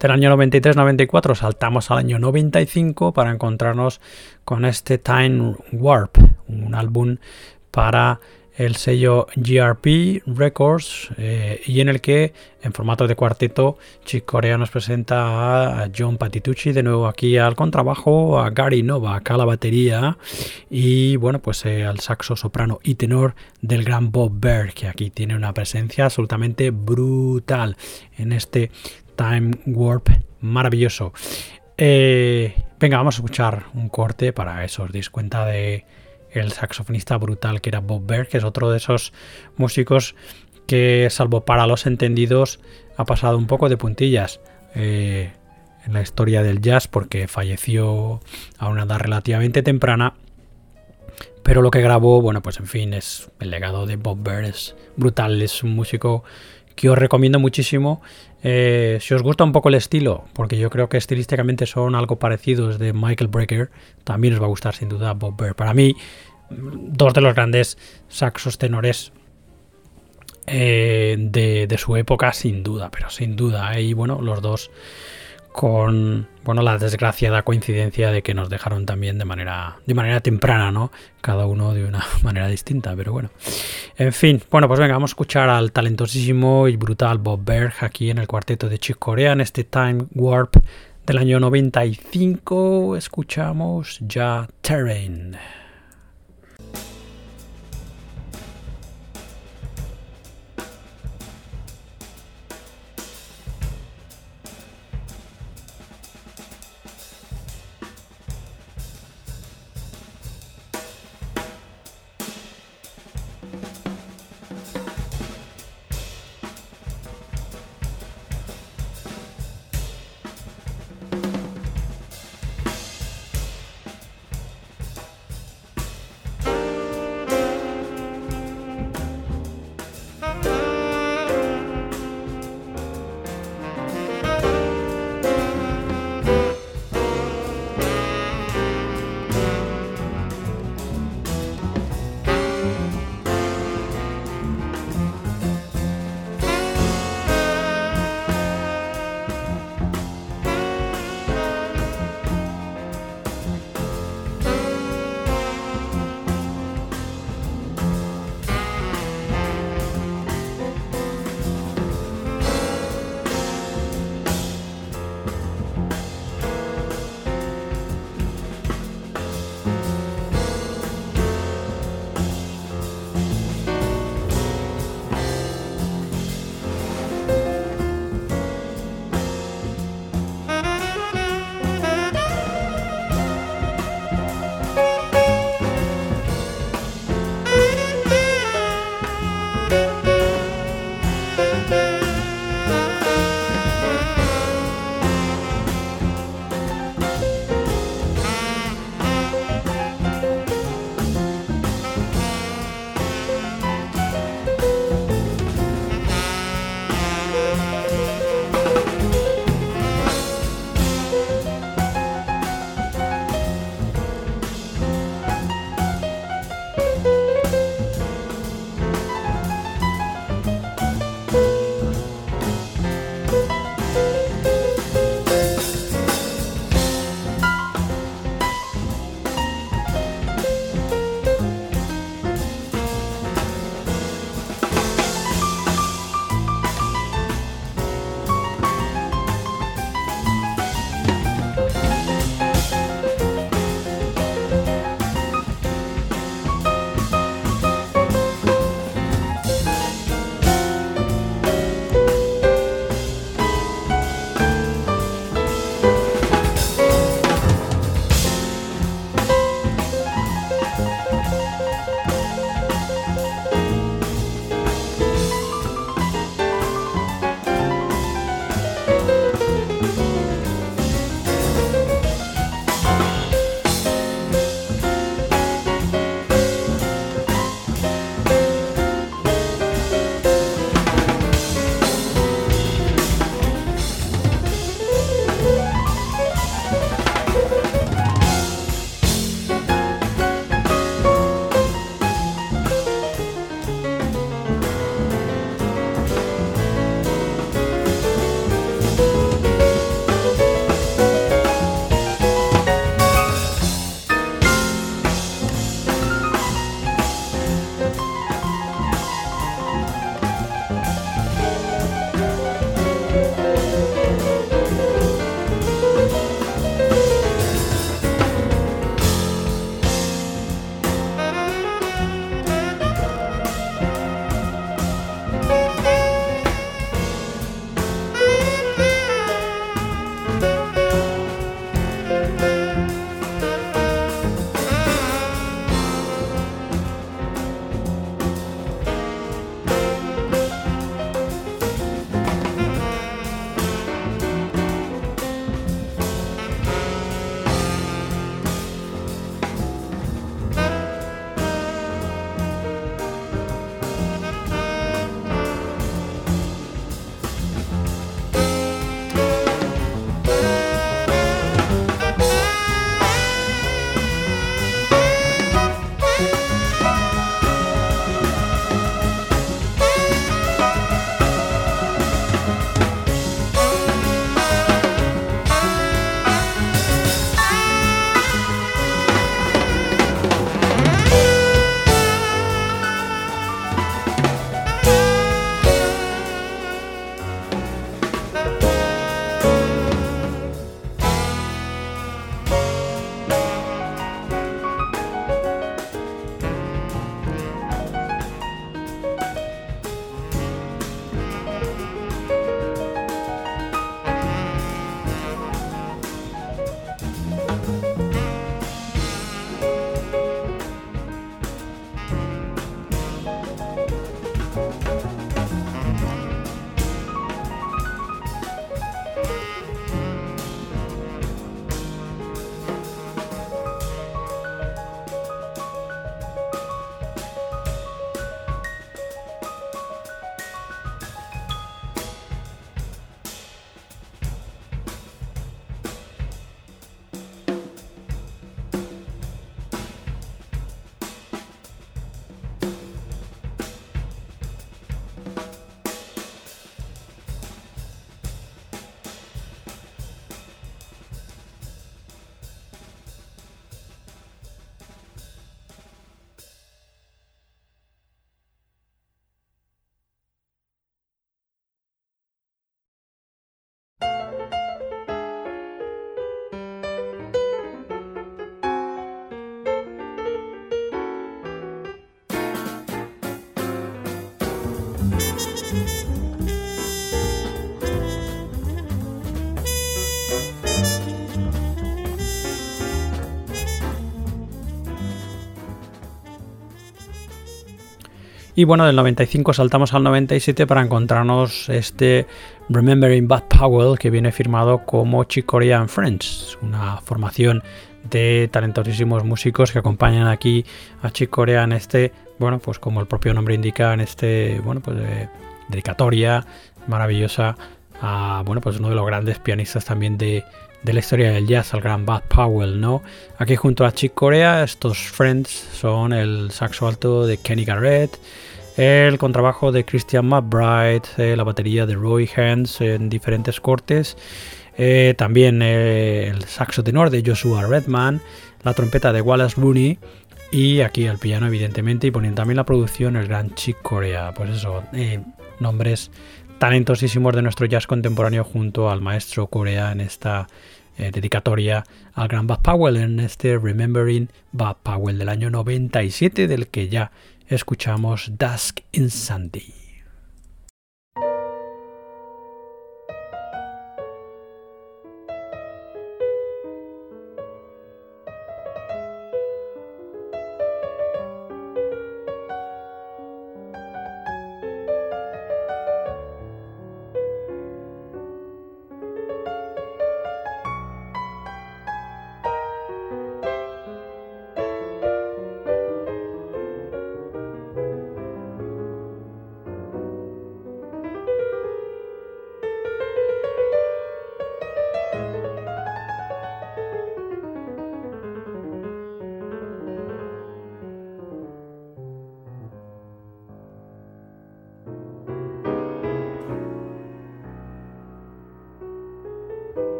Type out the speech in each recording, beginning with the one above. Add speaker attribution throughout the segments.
Speaker 1: Del año 93-94 saltamos al año 95 para encontrarnos con este Time Warp, un álbum para el sello GRP Records eh, y en el que en formato de cuarteto Chick Corea nos presenta a John Patitucci de nuevo aquí al contrabajo, a Gary Nova acá a la batería y bueno pues eh, al saxo soprano y tenor del gran Bob Berg que aquí tiene una presencia absolutamente brutal en este Time Warp maravilloso. Eh, venga, vamos a escuchar un corte para eso, os cuenta de el saxofonista brutal que era Bob Berg, que es otro de esos músicos que, salvo para los entendidos, ha pasado un poco de puntillas eh, en la historia del jazz porque falleció a una edad relativamente temprana. Pero lo que grabó, bueno, pues en fin, es el legado de Bob Berg, es brutal, es un músico que os recomiendo muchísimo. Eh, si os gusta un poco el estilo, porque yo creo que estilísticamente son algo parecidos de Michael Brecker, también os va a gustar sin duda Bob Berg. Para mí, dos de los grandes saxos tenores eh, de, su época, sin duda, pero sin duda. Y bueno, los dos con bueno, la desgraciada coincidencia de que nos dejaron también de manera, de manera temprana, ¿no? Cada uno de una manera distinta, pero bueno. En fin, bueno, pues venga, vamos a escuchar al talentosísimo y brutal Bob Berg aquí en el cuarteto de Chick Corea en este Time Warp del año 95. Escuchamos ya Terrain. Y bueno, del 95 saltamos al 97 para encontrarnos este Remembering Bad Powell que viene firmado como Chick Corea and Friends, una formación de talentosísimos músicos que acompañan aquí a Chick Corea en este, bueno, pues como el propio nombre indica, en este, bueno, pues dedicatoria maravillosa a, bueno, pues uno de los grandes pianistas también de, de la historia del jazz, al gran Bud Powell, ¿no? Aquí junto a Chick Corea, estos friends son el saxo alto de Kenny Garrett, el contrabajo de Christian McBride, eh, la batería de Roy Hands en diferentes cortes, eh, también eh, el saxo tenor de Joshua Redman, la trompeta de Wallace Rooney y aquí al piano evidentemente y poniendo también la producción el gran Chick Corea. Pues eso, nombres talentosísimos de nuestro jazz contemporáneo junto al maestro Corea en esta dedicatoria al gran Bud Powell en este Remembering Bud Powell del año 97 del que ya escuchamos Dusk in Sunday.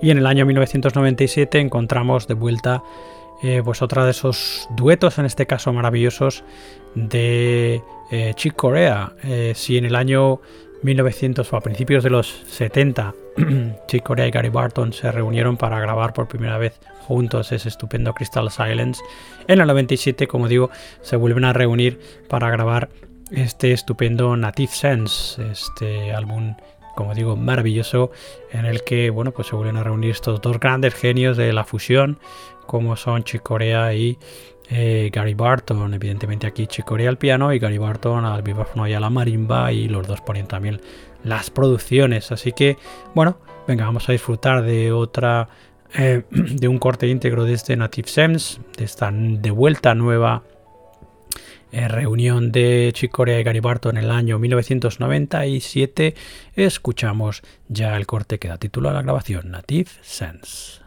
Speaker 1: Y en el año 1997 encontramos de vuelta eh, pues otra de esos duetos, en este caso maravillosos, de eh, Chick Corea. Eh, si en el año 1900 o a principios de los 70 Chick Corea y Gary Barton se reunieron para grabar por primera vez juntos ese estupendo Crystal Silence, en el 97, como digo, se vuelven a reunir para grabar este estupendo Native Sense, este álbum como digo, maravilloso, en el que bueno, pues se vuelven a reunir estos dos grandes genios de la fusión, como son Chicorea y eh, Gary Barton. Evidentemente aquí Chicorea al piano y Gary Barton al vibráfono y a la marimba, y los dos ponen también las producciones. Así que, bueno, venga, vamos a disfrutar de otra. Eh, de un corte íntegro de este Native Sense, de esta de vuelta nueva en reunión de Chicorea y Garibarto en el año 1997, escuchamos ya el corte que da título a la grabación, Native Sense.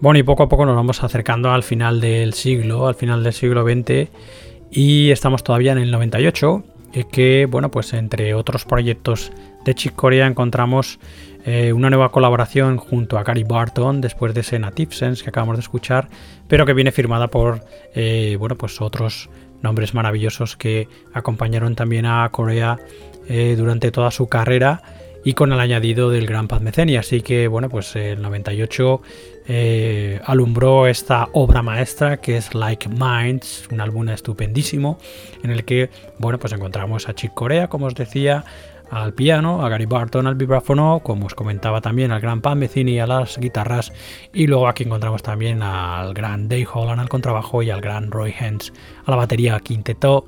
Speaker 1: Bueno, y poco a poco nos vamos acercando al final del siglo, al final del siglo XX, y estamos todavía en el 98, que, bueno, pues entre otros proyectos de Chick Corea encontramos eh, una nueva colaboración junto a Gary Barton después de ese Native que acabamos de escuchar, pero que viene firmada por, eh, bueno, pues otros nombres maravillosos que acompañaron también a Corea eh, durante toda su carrera y con el añadido del gran Paz Meceni. Así que, bueno, pues el 98 eh, alumbró esta obra maestra que es Like Minds, un álbum estupendísimo en el que, bueno, pues encontramos a Chick Corea, como os decía, al piano, a Gary Barton al vibráfono, como os comentaba también al gran Paz Mecini a las guitarras y luego aquí encontramos también al gran Dave Holland al contrabajo y al gran Roy Hens a la batería quinteto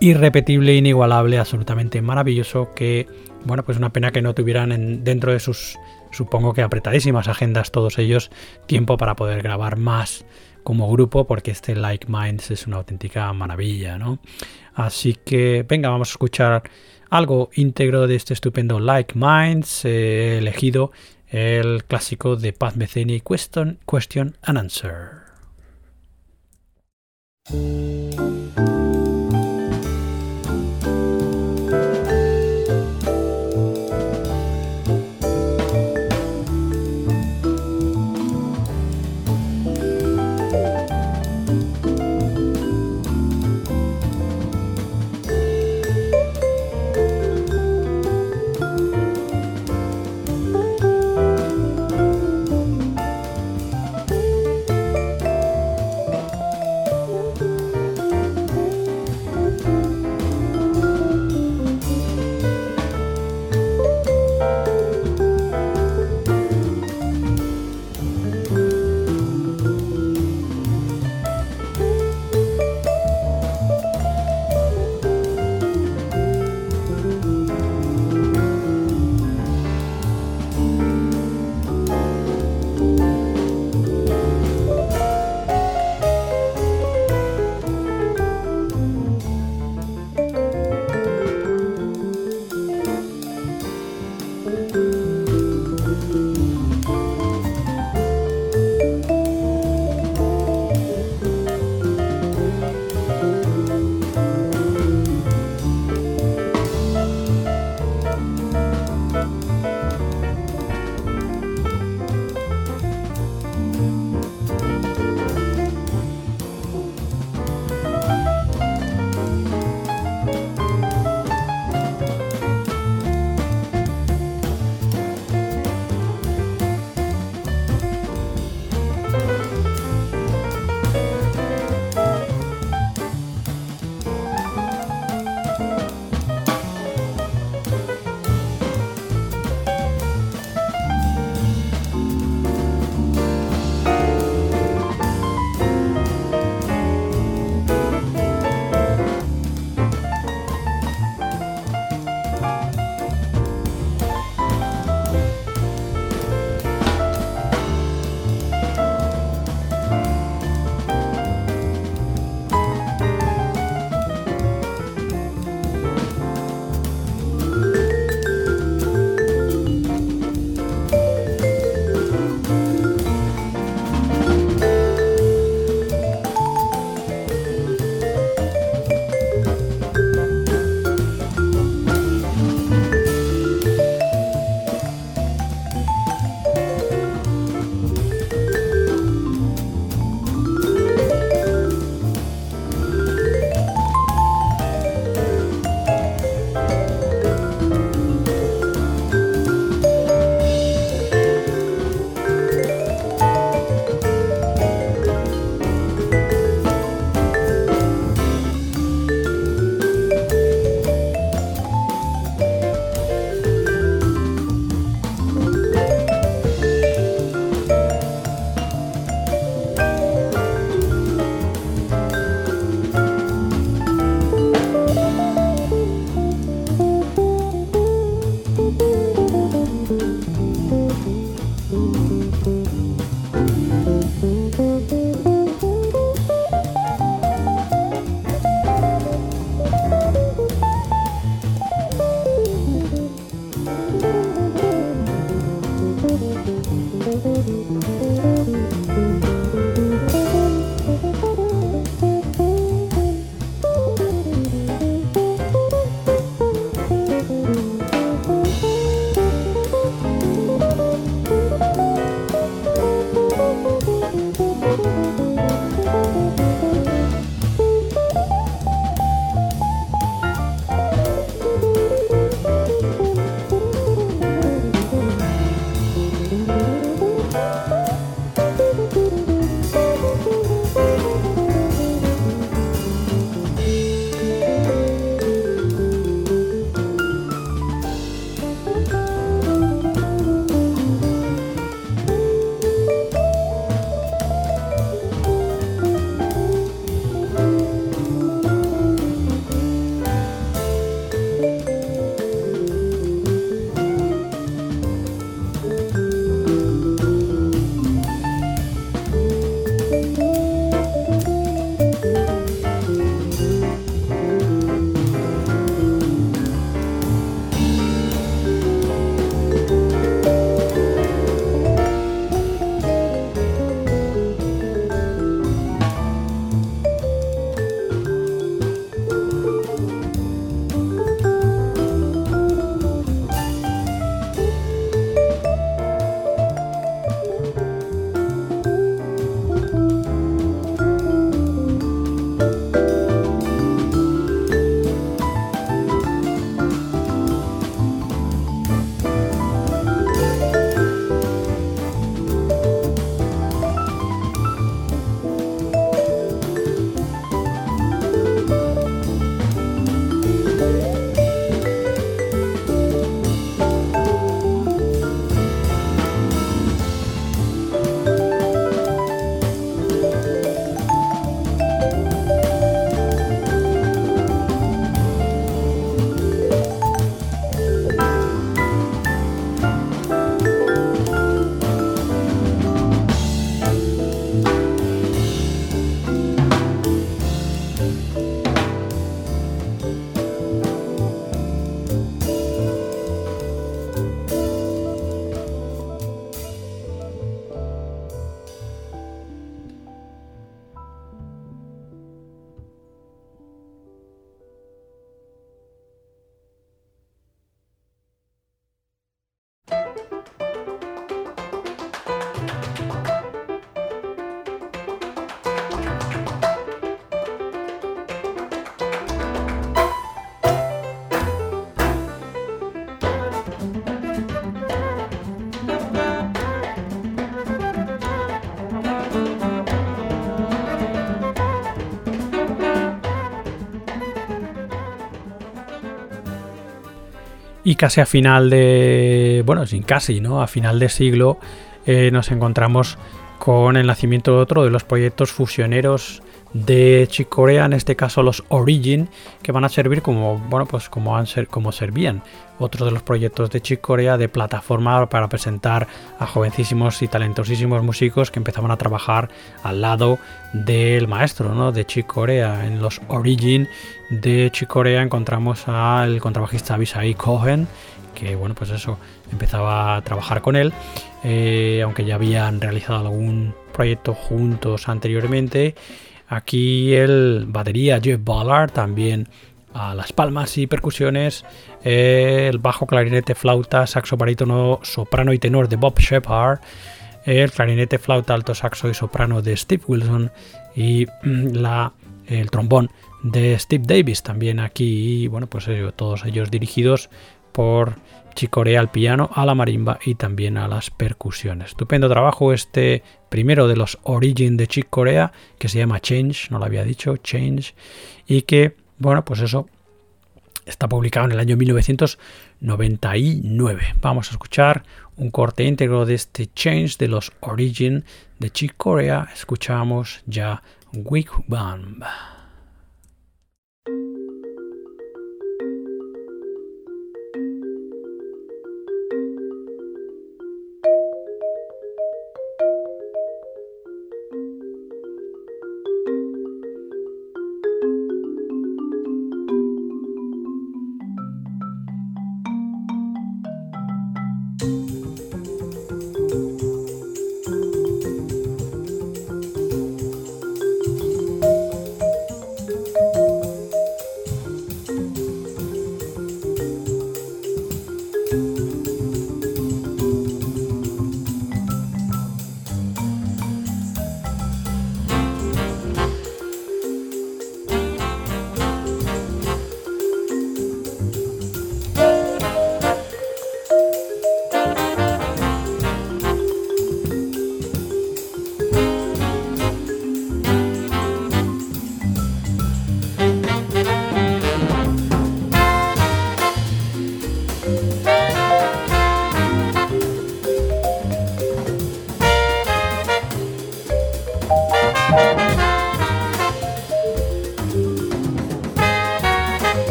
Speaker 1: irrepetible, inigualable, absolutamente maravilloso que bueno, pues una pena que no tuvieran dentro de sus, supongo que apretadísimas agendas todos ellos, tiempo para poder grabar más como grupo, porque este Like Minds es una auténtica maravilla, ¿no? Así que venga, vamos a escuchar algo íntegro de este estupendo Like Minds, he elegido el clásico de Pat Metheny, Question, Question and Answer. Y casi a final de. Bueno, sin casi, ¿no? A final de siglo eh, nos encontramos con el nacimiento de otro de los proyectos fusioneros de Chicorea, en este caso los Origin, que van a servir como, bueno, pues como, han ser, como servían otros de los proyectos de Chicorea de plataforma para presentar a jovencísimos y talentosísimos músicos que empezaban a trabajar al lado del maestro ¿no? de Chicorea. En los Origin de Chicorea encontramos al contrabajista Abisai Cohen, que bueno, pues eso, empezaba a trabajar con él, eh, aunque ya habían realizado algún proyecto juntos anteriormente Aquí el batería Jeff Ballard, también a las palmas y percusiones, el bajo clarinete, flauta, saxo barítono, soprano y tenor de Bob Shepard, el clarinete, flauta, alto saxo y soprano de Steve Wilson y mm, la, el trombón de Steve Davis también aquí, y bueno, pues todos ellos dirigidos por Chicorea al piano, a la marimba y también a las percusiones. Estupendo trabajo este primero de los Origin de Chick Corea, que se llama Change, no lo había dicho, Change, y que, bueno, pues eso está publicado en el año 1999. Vamos a escuchar un corte íntegro de este Change de los Origin de Chick Corea. Escuchamos ya Week Band.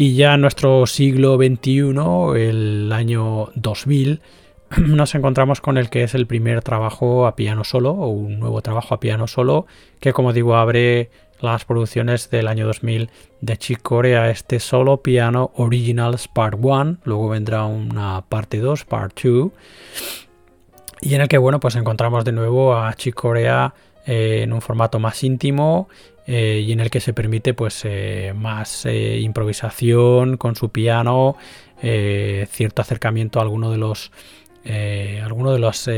Speaker 1: Y ya en nuestro siglo XXI, el año 2000, nos encontramos con el que es el primer trabajo a piano solo, o un nuevo trabajo a piano solo, que como digo abre las producciones del año 2000 de Chick Corea, este solo piano Originals Part 1, luego vendrá una parte 2, Part 2, y en el que bueno, pues encontramos de nuevo a Chick Corea eh, en un formato más íntimo eh, y en el que se permite pues eh, más eh, improvisación con su piano, cierto acercamiento a alguno de los alguno de los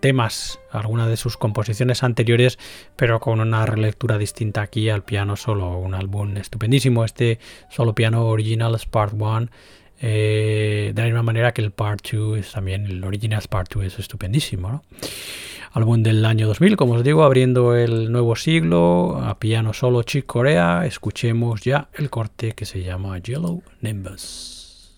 Speaker 1: temas, alguna de sus composiciones anteriores, pero con una relectura distinta aquí al piano solo, un álbum estupendísimo, este solo piano Originals Part 1. De la misma manera que el Part 2 es también, el Originals Part 2 es estupendísimo. ¿no? álbum del año 2000, como os digo, abriendo el nuevo siglo, a piano solo Chick Corea, escuchemos ya el corte que se llama Yellow Nimbus.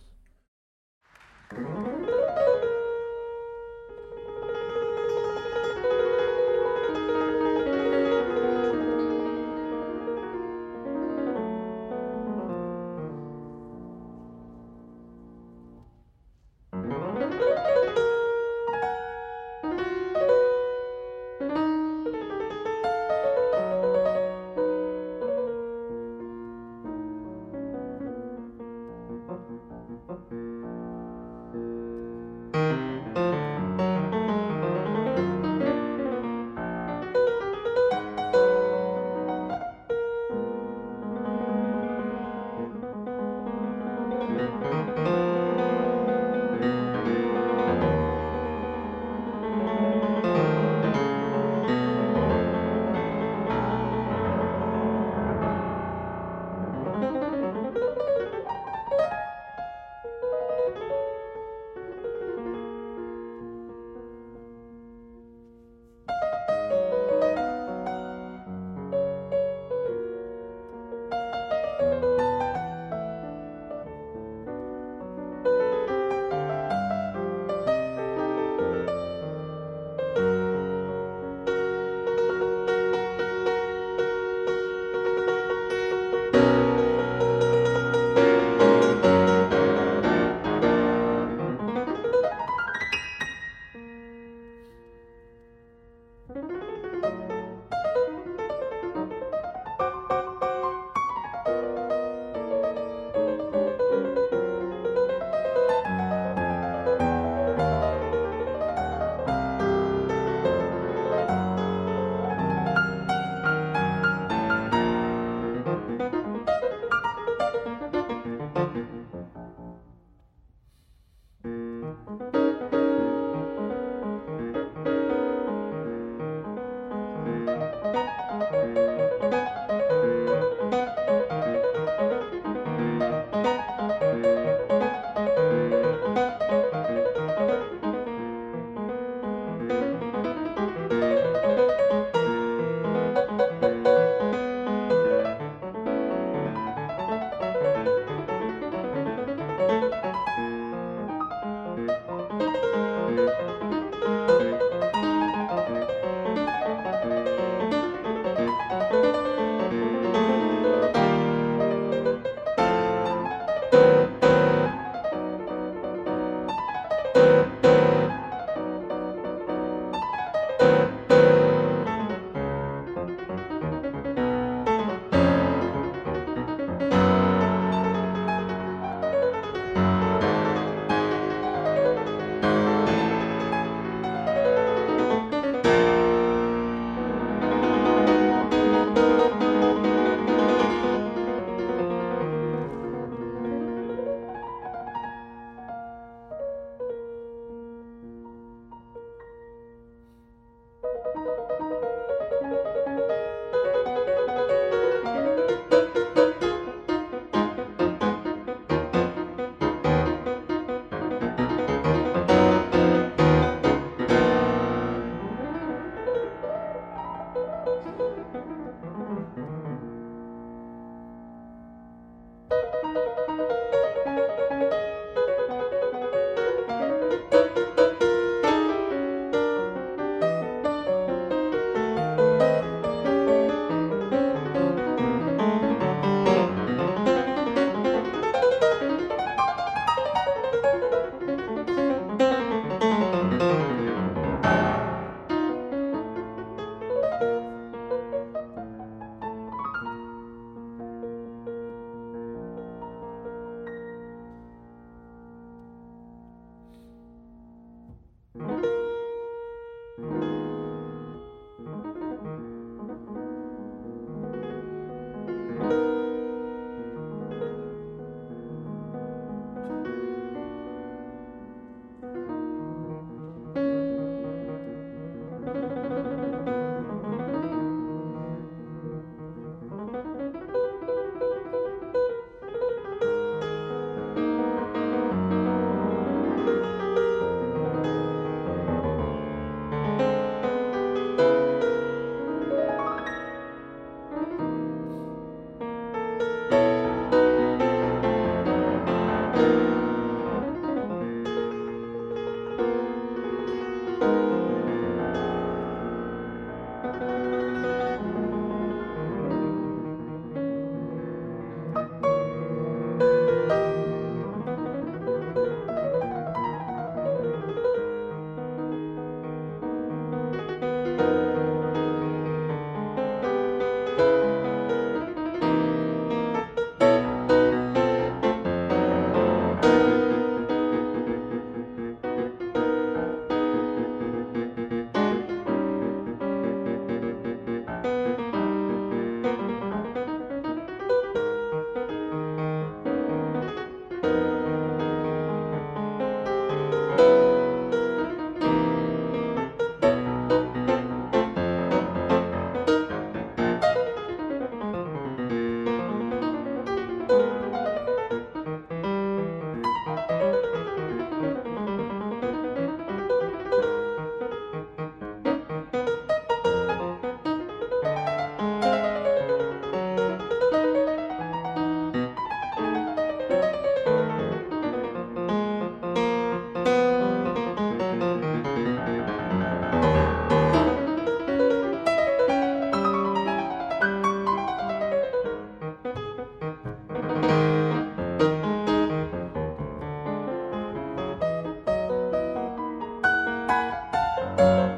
Speaker 1: Música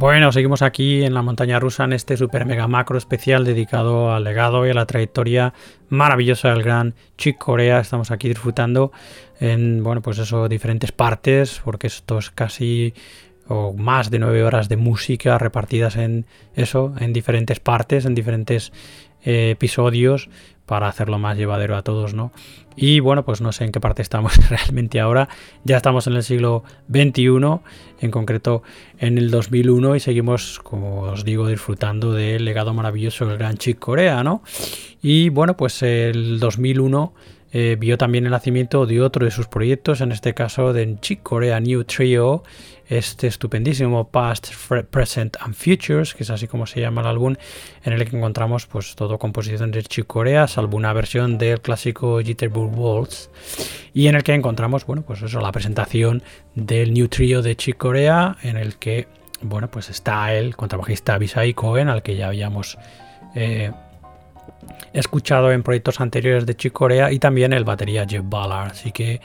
Speaker 1: Bueno, seguimos aquí en la montaña rusa en este super mega macro especial dedicado al legado y a la trayectoria maravillosa del gran Chick Corea. Estamos aquí disfrutando en, bueno, pues eso, diferentes partes, porque esto es casi o más de nueve horas de música repartidas en eso, en diferentes partes, en diferentes episodios para hacerlo más llevadero a todos, ¿no? Y bueno, pues no sé en qué parte estamos realmente ahora. Ya estamos en el siglo XXI, en concreto en el 2001, y seguimos, como os digo, disfrutando del legado maravilloso del gran Chick Corea, ¿no? Y bueno, pues el 2001 eh, vio también el nacimiento de otro de sus proyectos, en este caso de Chick Corea New Trio, este estupendísimo Past, Present and Futures, que es así como se llama el álbum, en el que encontramos pues todo composición de Chick Corea, salvo una versión del clásico Jitterbug Waltz, y en el que encontramos, bueno, pues eso, la presentación del New Trio de Chick Corea, en el que, bueno, pues está el contrabajista Visay Cohen, al que ya habíamos... Eh, escuchado en proyectos anteriores de Chick Corea y también el batería Jeff Ballard. Así que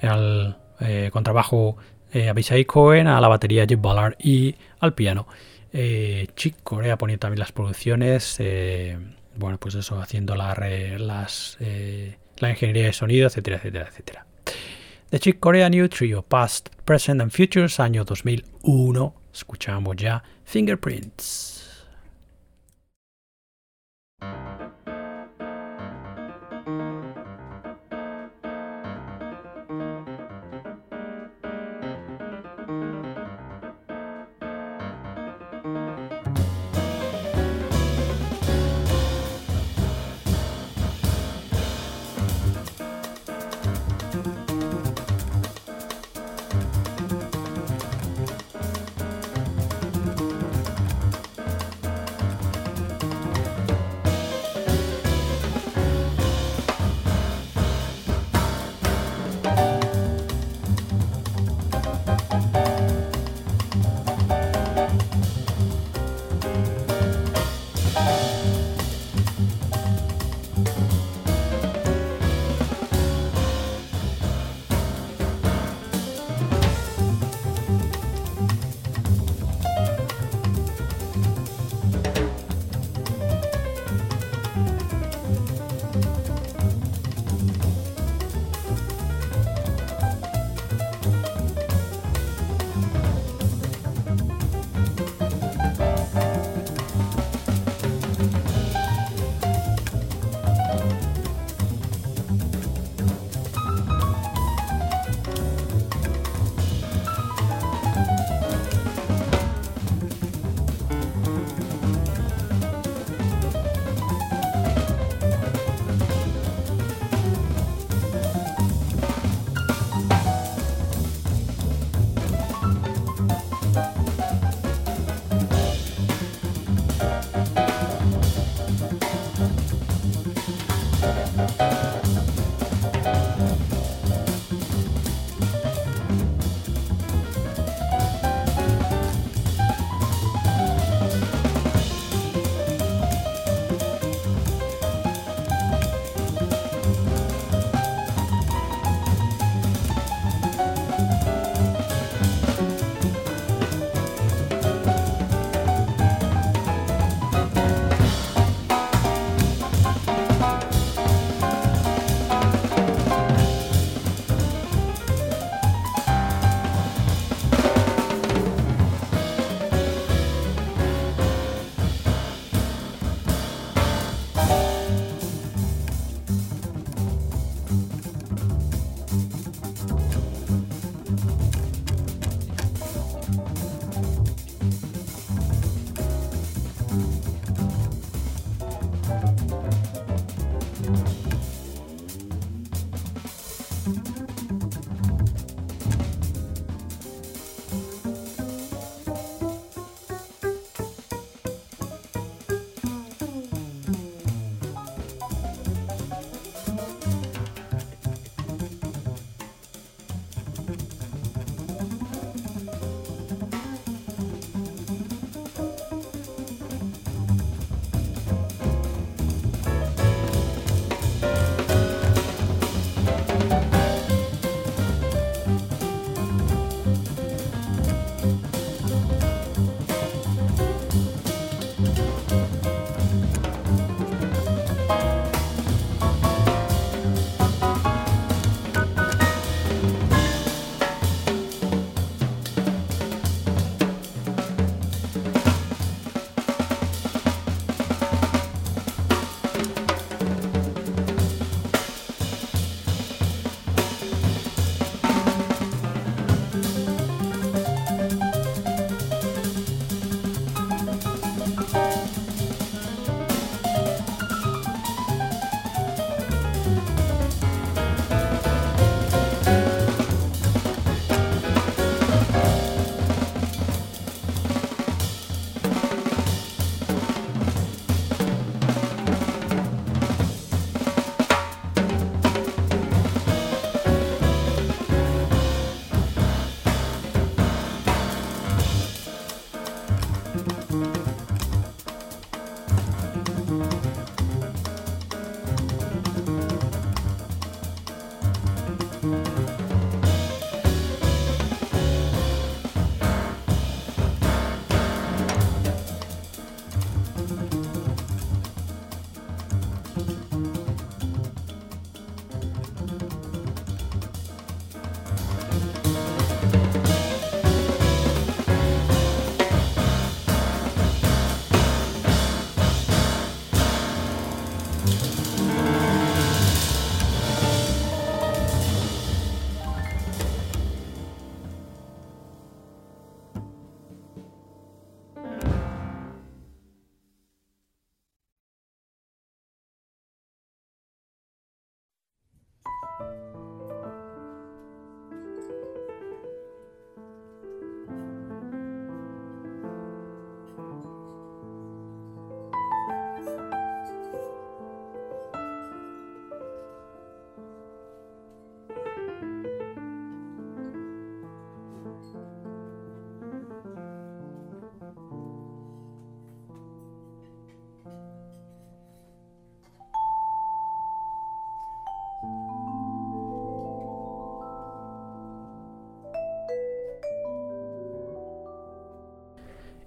Speaker 1: el eh, contrabajo eh, Abishai Cohen, a la batería Jeff Ballard y al piano. Eh, Chick Corea poniendo también las producciones, eh, bueno, pues eso, haciendo la, las, la ingeniería de sonido, etcétera, etcétera, etcétera. The Chick Corea New Trio, Past, Present and Futures, año 2001. Escuchamos ya Fingerprints.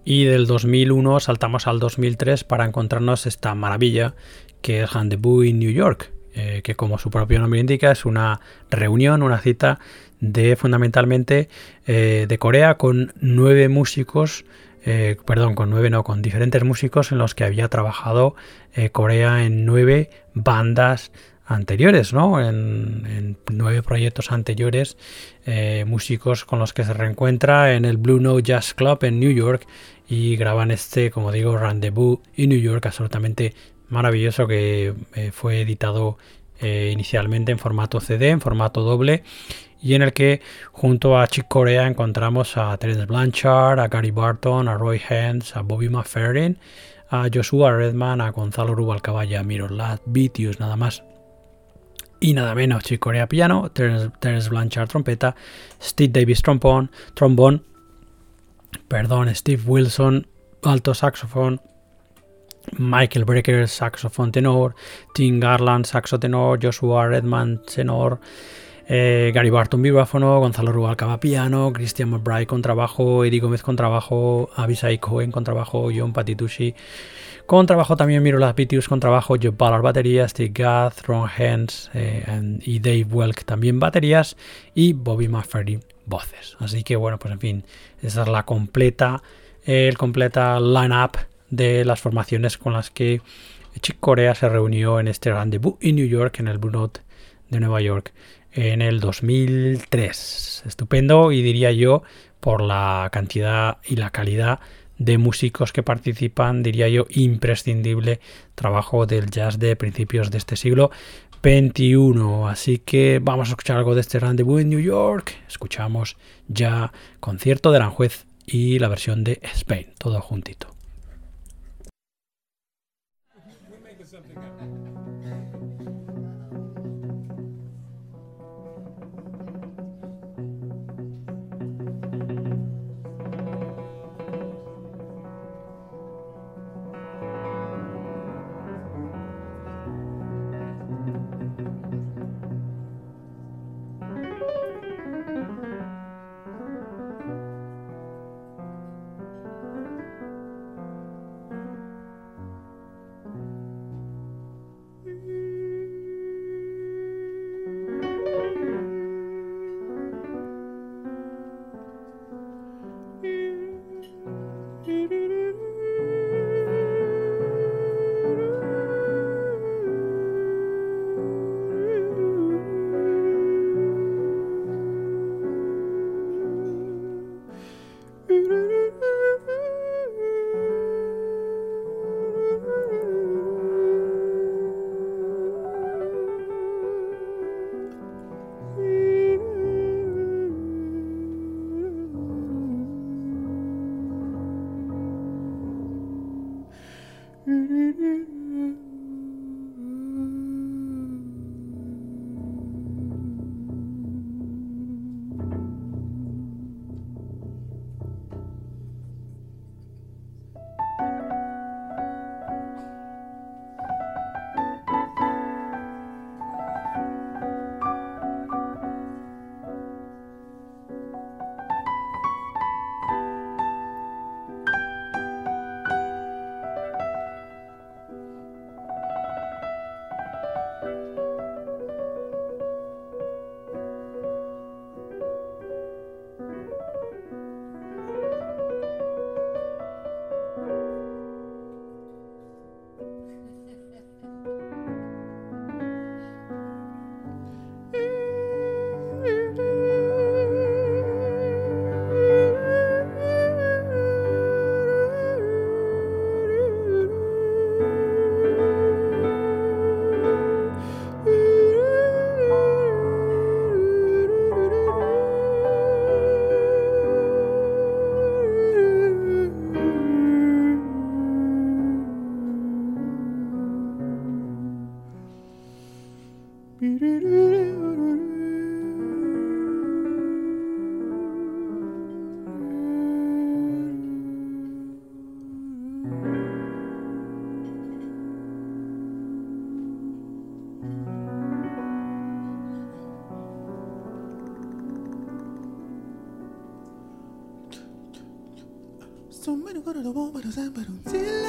Speaker 1: Y del 2001 saltamos al 2003 para encontrarnos esta maravilla que es Rendezvous in New York, eh, que como su propio nombre indica es una reunión, una cita de fundamentalmente eh, de Corea con nueve músicos, eh, perdón, con nueve no, con diferentes músicos en los que había trabajado Corea en nueve bandas anteriores, ¿no? En, nueve proyectos anteriores, músicos con los que se reencuentra en el Blue Note Jazz Club en New York y graban este, como digo, Rendezvous en New York, absolutamente maravilloso que eh, fue editado eh, inicialmente en formato CD, en formato doble y en el que junto a Chick Corea encontramos a Terence Blanchard, a Gary Barton, a Roy Haynes, a Bobby McFerrin, a Joshua Redman, a Gonzalo Rubalcaba y a Miroslav Vitius, nada más y nada menos. Chick Corea piano, Terence, Blanchard trompeta, Steve Davis trombón, trombón perdón, Steve Wilson, alto saxofón, Michael Brecker, saxofón tenor, Tim Garland, saxo tenor, Joshua Redman, tenor, eh, Gary Barton, vibráfono, Gonzalo Rubalcaba, piano, Christian McBride, contrabajo, Eddie Gómez, contrabajo, Abisai Cohen, contrabajo, John Patitucci, contrabajo también Miro Pitius, contrabajo, Joe Ballard, baterías, Steve Gath, Ron Hens eh, y Dave Welk, también baterías, y Bobby McFerrin, voces. Así que bueno, pues en fin, esa es la completa, el completa line-up de las formaciones con las que Chick Corea se reunió en este rendezvous en New York, en el Blue Note de Nueva York, en el 2003. Estupendo y diría yo por la cantidad y la calidad de músicos que participan, diría yo, imprescindible trabajo del jazz de principios de este siglo. 21. Así que vamos a escuchar algo de este rendezvous en New York. Escuchamos ya concierto de Aranjuez y la versión de Spain, todo juntito.
Speaker 2: lo bom, para o zé, para o zé,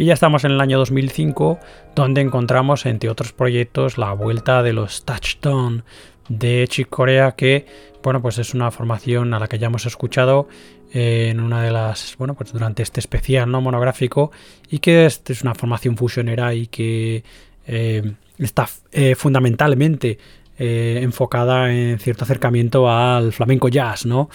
Speaker 1: Y ya estamos en el año 2005, donde encontramos, entre otros proyectos, la vuelta de los Touchdown de Chick Corea, que, bueno, pues es una formación a la que ya hemos escuchado en una de las, bueno, pues durante este especial no monográfico, y que es, una formación fusionera y que eh, está eh, fundamentalmente eh, enfocada en cierto acercamiento al flamenco jazz, ¿no?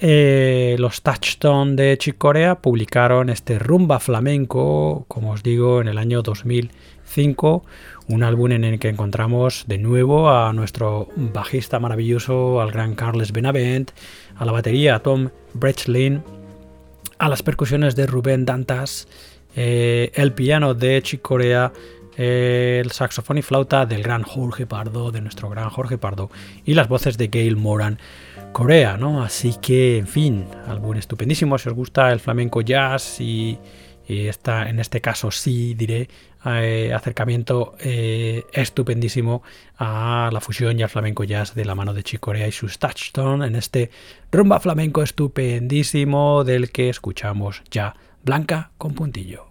Speaker 1: Eh, los Touchstone de Chick Corea publicaron este rumba flamenco, como os digo, en el año 2005, un álbum en el que encontramos de nuevo a nuestro bajista maravilloso, al gran Carles Benavent, a la batería Tom Brechlin, a las percusiones de Rubén Dantas, eh, el piano de Chick Corea, el saxofón y flauta del gran Jorge Pardo, de nuestro gran Jorge Pardo, y las voces de Gail Moran Corea, ¿no? Así que, en fin, álbum estupendísimo. Si os gusta el flamenco jazz y, está, en este caso sí diré, eh, acercamiento eh, estupendísimo a la fusión y al flamenco jazz de la mano de Chicorea y sus Touchstone en este rumba flamenco estupendísimo del que escuchamos ya Blanca con puntillo.